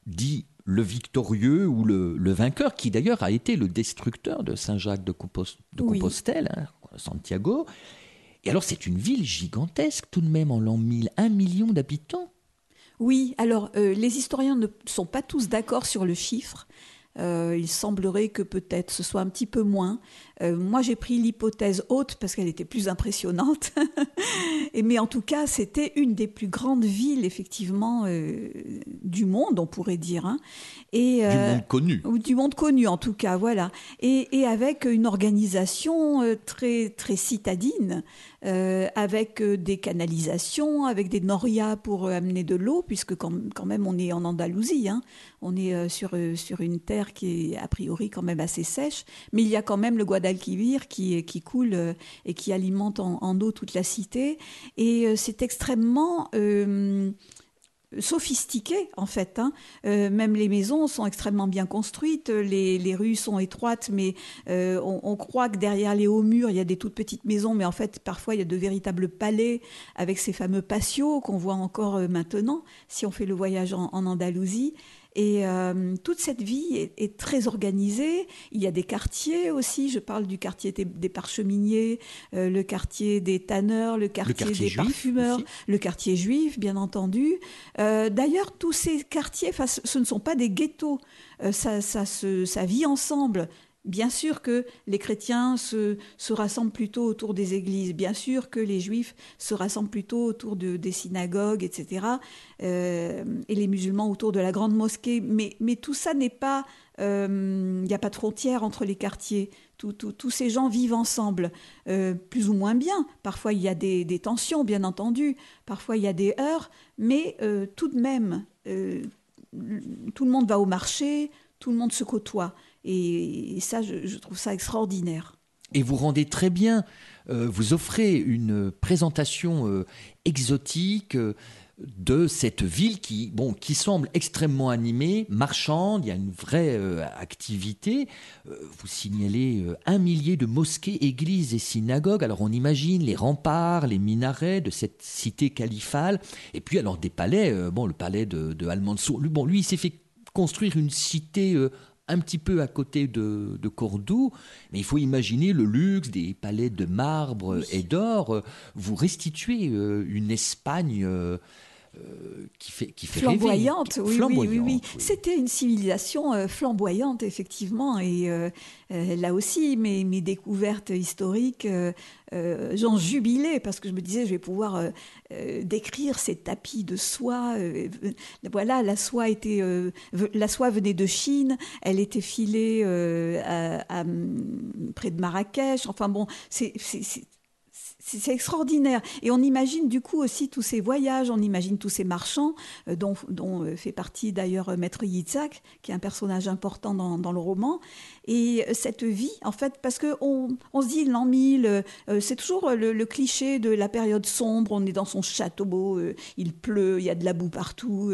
dit le victorieux ou le, vainqueur, qui d'ailleurs a été le destructeur de Saint-Jacques de, Compostelle, hein, Santiago. Et alors c'est une ville gigantesque tout de même en l'an 1000, un million d'habitants. Oui, alors euh, les historiens ne sont pas tous d'accord sur le chiffre. Euh, il semblerait que peut-être ce soit un petit peu moins. Euh, moi, j'ai pris l'hypothèse haute parce qu'elle était plus impressionnante. Et, mais en tout cas, c'était une des plus grandes villes, effectivement, euh, du monde, on pourrait dire. Hein. Et, du monde connu. Du monde connu, en tout cas, voilà. Et, et avec une organisation très, très citadine. Euh, avec euh, des canalisations, avec des norias pour euh, amener de l'eau, puisque quand, même on est en Andalousie, hein. on est sur, sur une terre qui est a priori quand même assez sèche, mais il y a quand même le Guadalquivir qui, coule et qui alimente en, en eau toute la cité, et c'est extrêmement sophistiqué en fait. Hein. Euh, même les maisons sont extrêmement bien construites, les, rues sont étroites, mais euh, on, croit que derrière les hauts murs, il y a des toutes petites maisons, mais en fait, parfois, il y a de véritables palais avec ces fameux patios qu'on voit encore euh, maintenant si on fait le voyage en Andalousie. Et euh, toute cette vie est, très organisée. Il y a des quartiers aussi. Je parle du quartier des, parcheminiers, euh, le quartier des tanneurs, le quartier, des parfumeurs, le quartier juif, bien entendu. Euh, d'ailleurs, tous ces quartiers, ce ne sont pas des ghettos. ça, ça, ça vit ensemble. Bien sûr que les chrétiens se, rassemblent plutôt autour des églises, bien sûr que les juifs se rassemblent plutôt autour de, des synagogues, etc., euh, et les musulmans autour de la grande mosquée, mais, tout ça n'est pas... Il euh, n'y a pas de frontière entre les quartiers. tous ces gens vivent ensemble, euh, plus ou moins bien. Parfois, il y a des, des, tensions, bien entendu. Parfois, il y a des heurts. Mais tout de même, tout le monde va au marché, tout le monde se côtoie. Et, ça, je, trouve ça extraordinaire. et vous rendez très bien, euh, vous offrez une présentation euh, exotique euh, de cette ville qui, bon, qui semble extrêmement animée, marchande, il y a une vraie activité. vous signalez un millier de mosquées, églises et synagogues. Alors on imagine les remparts, les minarets de cette cité califale. Et puis alors des palais, bon, le palais de, de Al-Mansour, bon, lui il s'est fait construire une cité un petit peu à côté de, Cordoue, mais il faut imaginer le luxe des palais de marbre et d'or. Vous restituez euh, une Espagne euh, qui fait, qui fait flamboyante, oui, oui, oui, C'était une civilisation euh, flamboyante, effectivement, et euh, là aussi, mes, mes découvertes historiques, j'en jubilais parce que je me disais, je vais pouvoir décrire ces tapis de soie. voilà, la soie était, la soie venait de Chine, elle était filée à, près de Marrakech. Enfin bon, c'est c'est extraordinaire. Et on imagine du coup aussi tous ces voyages, on imagine tous ces marchands, euh, dont, euh, fait partie d'ailleurs Maître Yitzhak, qui est un personnage important dans, le roman. Et cette vie, en fait, parce qu'on on se dit l'an 1000, c'est toujours le, cliché de la période sombre, on est dans son château, il pleut, il y a de la boue partout.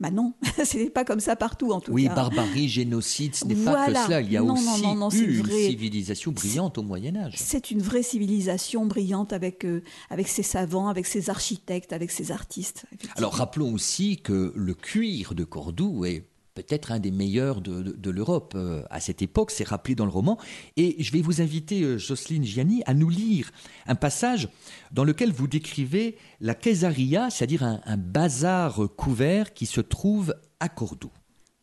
bah non, ce n'est pas comme ça partout en tout cas. Oui, barbarie, génocide, ce n'est pas que cela. Il y a aussi une civilisation brillante au Moyen Âge. C'est une vraie civilisation brillante avec, euh, avec ses savants, avec ses architectes, avec ses artistes. Alors rappelons aussi que le cuir de Cordoue est peut-être un des meilleurs de, l'Europe euh, à cette époque, c'est rappelé dans le roman. Et je vais vous inviter, euh, Jocelyne Gianni, à nous lire un passage dans lequel vous décrivez la Caesaria, c'est-à-dire un, bazar couvert qui se trouve à Cordoue.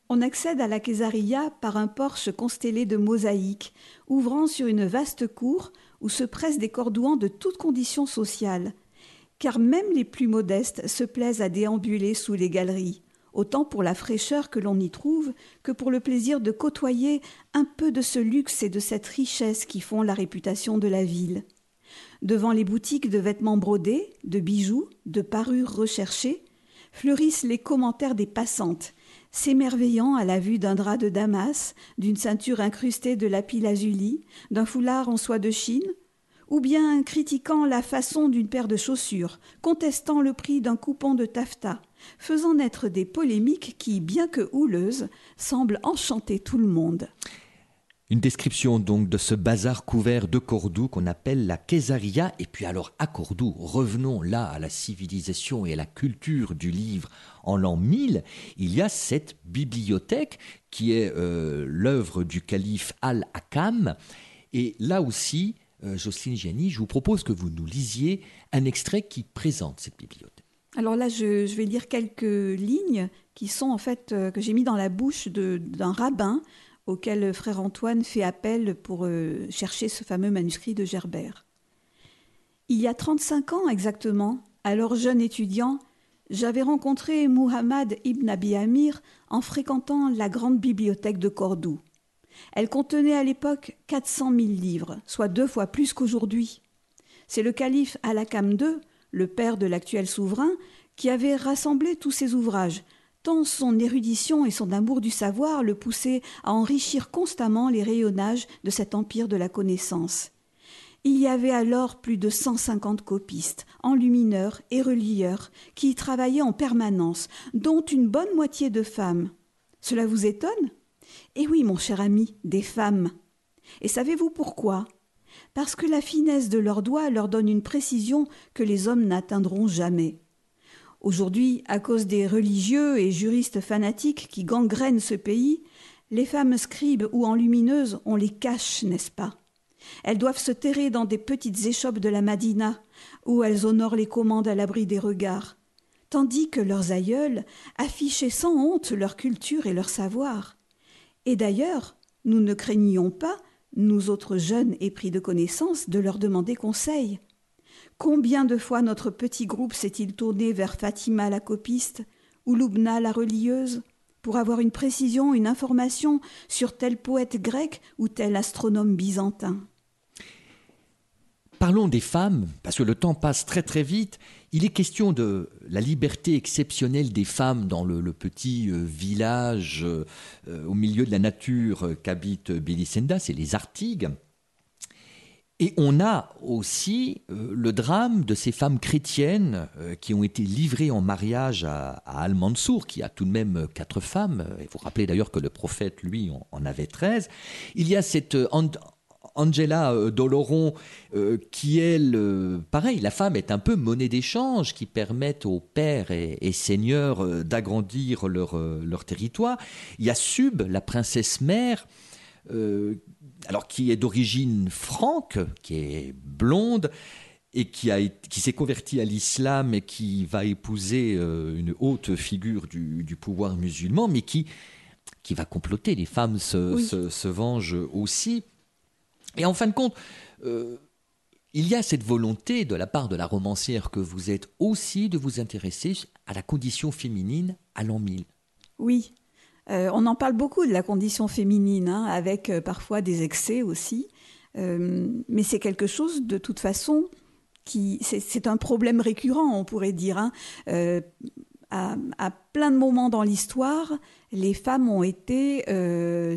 On accède à la Caesaria par un porche constellé de mosaïques, ouvrant sur une vaste cour où se pressent des cordouans de toutes conditions sociales, car même les plus modestes se plaisent à déambuler sous les galeries, autant pour la fraîcheur que l'on y trouve que pour le plaisir de côtoyer un peu de ce luxe et de cette richesse qui font la réputation de la ville. Devant les boutiques de vêtements brodés, de bijoux, de parures recherchées, fleurissent les commentaires des passantes, s'émerveillant à la vue d'un drap de Damas, d'une ceinture incrustée de lapis-lazuli, d'un foulard en soie de Chine, ou bien critiquant la façon d'une paire de chaussures, contestant le prix d'un coupon de taffetas, faisant naître des polémiques qui, bien que houleuses, semblent enchanter tout le monde. Une description donc de ce bazar couvert de Cordoue qu'on appelle la Caesaria. Et puis alors à Cordoue, revenons là à la civilisation et à la culture du livre en l'an 1000. Il y a cette bibliothèque qui est euh, l'œuvre du calife Al-Hakam. Et là aussi, euh, Jocelyne Gianni, je vous propose que vous nous lisiez un extrait qui présente cette bibliothèque. Alors là, je, vais lire quelques lignes qui sont en fait euh, que j'ai mis dans la bouche d'un rabbin auquel frère Antoine fait appel pour euh, chercher ce fameux manuscrit de Gerbert. Il y a 35 ans exactement, alors jeune étudiant, j'avais rencontré Muhammad ibn Abi Amir en fréquentant la grande bibliothèque de Cordoue. Elle contenait à l'époque 400 000 livres, soit deux fois plus qu'aujourd'hui. C'est le calife Al-Hakam II, le père de l'actuel souverain, qui avait rassemblé tous ces ouvrages, tant son érudition et son amour du savoir le poussaient à enrichir constamment les rayonnages de cet empire de la connaissance. Il y avait alors plus de cent cinquante copistes, enlumineurs et relieurs, qui y travaillaient en permanence, dont une bonne moitié de femmes. Cela vous étonne? Eh oui, mon cher ami, des femmes. Et savez-vous pourquoi? Parce que la finesse de leurs doigts leur donne une précision que les hommes n'atteindront jamais. Aujourd'hui, à cause des religieux et juristes fanatiques qui gangrènent ce pays, les femmes scribes ou enlumineuses, on les cache, n'est-ce pas? Elles doivent se terrer dans des petites échoppes de la Madina, où elles honorent les commandes à l'abri des regards, tandis que leurs aïeuls affichaient sans honte leur culture et leur savoir. Et d'ailleurs, nous ne craignions pas, nous autres jeunes épris de connaissances, de leur demander conseil. Combien de fois notre petit groupe s'est-il tourné vers Fatima la copiste ou Loubna la relieuse pour avoir une précision, une information sur tel poète grec ou tel astronome byzantin? Parlons des femmes, parce que le temps passe très très vite. Il est question de la liberté exceptionnelle des femmes dans le, petit euh, village euh, au milieu de la nature qu'habite Belisenda, c'est les Artigues. Et on a aussi euh, le drame de ces femmes chrétiennes euh, qui ont été livrées en mariage à, Al-Mansour, qui a tout de même euh, quatre femmes. Il faut rappeler d'ailleurs que le prophète, lui, en, avait treize. Il y a cette Angela Doloron qui, elle, pareil, la femme est un peu monnaie d'échange qui permettent aux pères et, seigneurs d'agrandir leur, leur territoire. Il y a Sub, la princesse mère, alors qui est d'origine franque, qui est blonde et qui, qui s'est convertie à l'islam et qui va épouser euh, une haute figure du, pouvoir musulman, mais qui, qui va comploter. Les femmes se, vengent aussi. Et en fin de compte, euh, il y a cette volonté de la part de la romancière que vous êtes aussi de vous intéresser à la condition féminine à l'an 1000. Oui, euh, on en parle beaucoup de la condition féminine, hein, avec euh, parfois des excès aussi. Mais c'est quelque chose de toute façon qui c'est un problème récurrent, on pourrait dire. Hein. À, plein de moments dans l'histoire, les femmes ont été,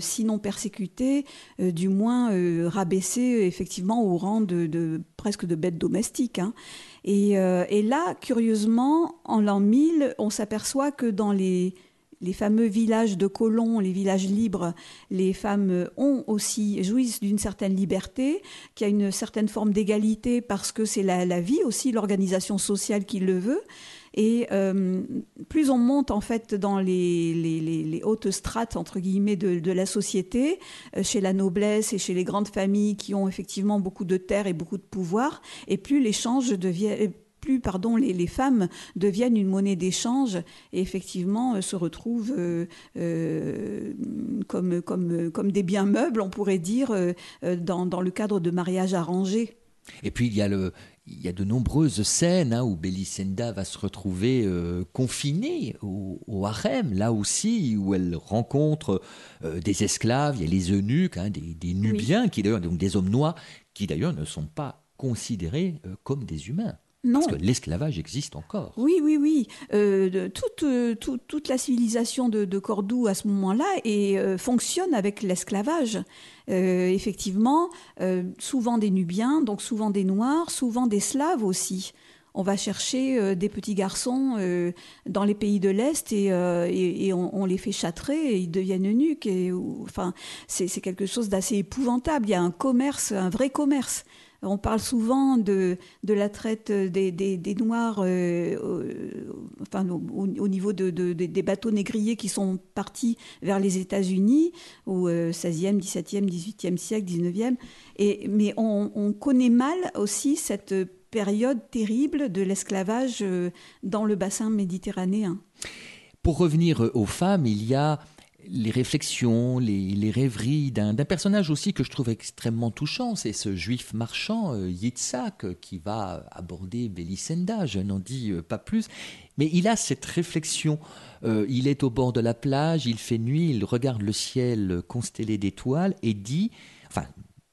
sinon persécutées, du moins rabaissées effectivement au rang de, presque de bêtes domestiques. Hein. Et, là, curieusement, en l'an 1000, on s'aperçoit que dans les fameux villages de colons, les villages libres, les femmes ont aussi jouissent d'une certaine liberté, qu'il y a une certaine forme d'égalité parce que c'est la, vie aussi, l'organisation sociale qui le veut. Et euh, plus on monte en fait dans les, hautes strates entre guillemets de, la société, euh, chez la noblesse et chez les grandes familles qui ont effectivement beaucoup de terres et beaucoup de pouvoir, et plus l'échange devient plus pardon, les, femmes deviennent une monnaie d'échange et effectivement euh, se retrouvent euh, euh, comme, comme, comme des biens meubles, on pourrait dire, dans, dans, le cadre de mariages arrangés. Et puis il y a, le, il y a de nombreuses scènes hein, où Belisenda va se retrouver confinée au, harem, là aussi, où elle rencontre des esclaves, il y a les eunuques, hein, des, des, Nubiens, qui d'ailleurs, donc des hommes noirs, qui d'ailleurs ne sont pas considérés comme des humains. Parce que l'esclavage existe encore. Oui, oui, oui. Euh, toute, euh, toute, toute, la civilisation de, Cordoue à ce moment-là et euh, fonctionne avec l'esclavage. effectivement, souvent des Nubiens, donc souvent des Noirs, souvent des Slaves aussi. On va chercher des petits garçons dans les pays de l'Est et, et, on, les fait châtrer et ils deviennent eunuques. Et, enfin, c'est quelque chose d'assez épouvantable. Il y a un commerce, un vrai commerce. On parle souvent de, de la traite des, des, Noirs euh, enfin, au, niveau de, des bateaux négriers qui sont partis vers les États-Unis au 16e, 17e, 18e siècle, 19e. Et, mais on, connaît mal aussi cette période terrible de l'esclavage euh, dans le bassin méditerranéen. Pour revenir aux femmes, il y a les réflexions, les, rêveries d'un personnage aussi que je trouve extrêmement touchant, c'est ce juif marchand, euh, Yitzhak, qui va aborder Belisenda, je n'en dis euh, pas plus, mais il a cette réflexion, euh, il est au bord de la plage, il fait nuit, il regarde le ciel constellé d'étoiles et dit, enfin,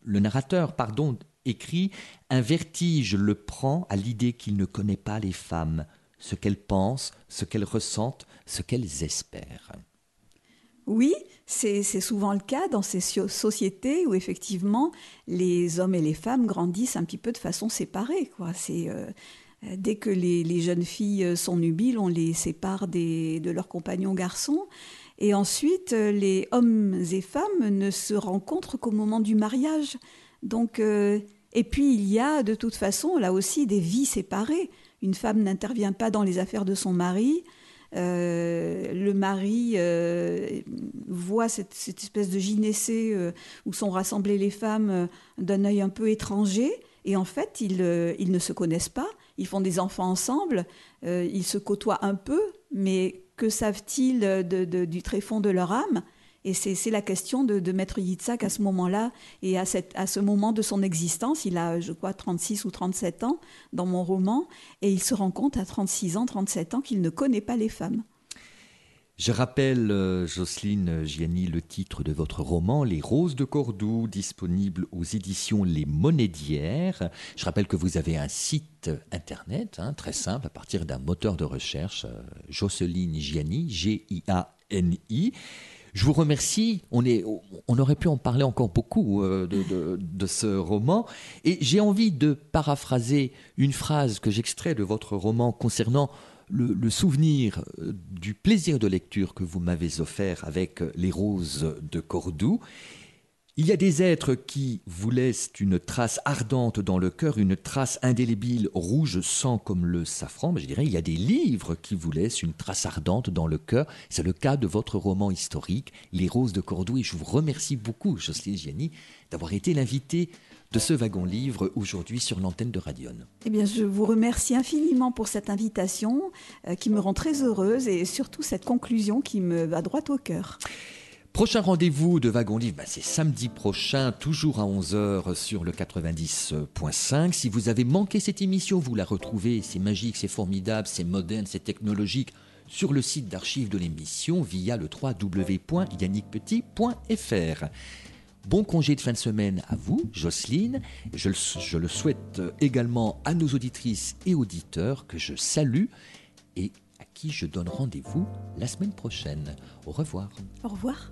le narrateur, pardon, écrit, un vertige le prend à l'idée qu'il ne connaît pas les femmes, ce qu'elles pensent, ce qu'elles ressentent, ce qu'elles espèrent. Oui, c'est souvent le cas dans ces sociétés où effectivement les hommes et les femmes grandissent un petit peu de façon séparée. Quoi. Euh, dès que les, jeunes filles sont nubiles, on les sépare de leurs compagnons garçons. Et ensuite, les hommes et femmes ne se rencontrent qu'au moment du mariage. Donc, euh, et puis il y a de toute façon là aussi des vies séparées. Une femme n'intervient pas dans les affaires de son mari. Euh, le mari euh, voit cette, espèce de gynécée euh, où sont rassemblées les femmes d'un œil un peu étranger. Et en fait, ils, ils, ne se connaissent pas, ils font des enfants ensemble, ils se côtoient un peu, mais que savent-ils du tréfonds de leur âme? Et c'est la question de, Maître Yitzhak à ce moment-là et à, à, ce moment de son existence. Il a, je crois, 36 ou 37 ans dans mon roman et il se rend compte à 36 ans, 37 ans qu'il ne connaît pas les femmes. Je rappelle, euh, Jocelyne Gianni, le titre de votre roman, Les Roses de Cordoue, disponible aux éditions Les d'hier. Je rappelle que vous avez un site internet, hein, très simple, à partir d'un moteur de recherche, euh, Jocelyne Gianni, G-I-A-N-I. Je vous remercie. On, aurait pu en parler encore beaucoup euh, de, ce roman. Et j'ai envie de paraphraser une phrase que j'extrais de votre roman concernant le, souvenir euh, du plaisir de lecture que vous m'avez offert avec Les Roses de Cordoue. Il y a des êtres qui vous laissent une trace ardente dans le cœur, une trace indélébile, rouge sang comme le safran. Mais je dirais, il y a des livres qui vous laissent une trace ardente dans le cœur. C'est le cas de votre roman historique, Les Roses de Cordoue. Et je vous remercie beaucoup, Jocelyne Gianni, d'avoir été l'invité de ce wagon-livre aujourd'hui sur l'antenne de Radion. Eh bien, je vous remercie infiniment pour cette invitation euh, qui me rend très heureuse et surtout cette conclusion qui me va droit au cœur. Prochain rendez-vous de Wagon Livre, bah, c'est samedi prochain, toujours à 11h sur le 90.5. Si vous avez manqué cette émission, vous la retrouvez. C'est magique, c'est formidable, c'est moderne, c'est technologique sur le site d'archives de l'émission via le www.yannickpetit.fr. Bon congé de fin de semaine à vous, Jocelyne. Je je le souhaite également à nos auditrices et auditeurs que je salue et à qui je donne rendez-vous la semaine prochaine. Au revoir. Au revoir.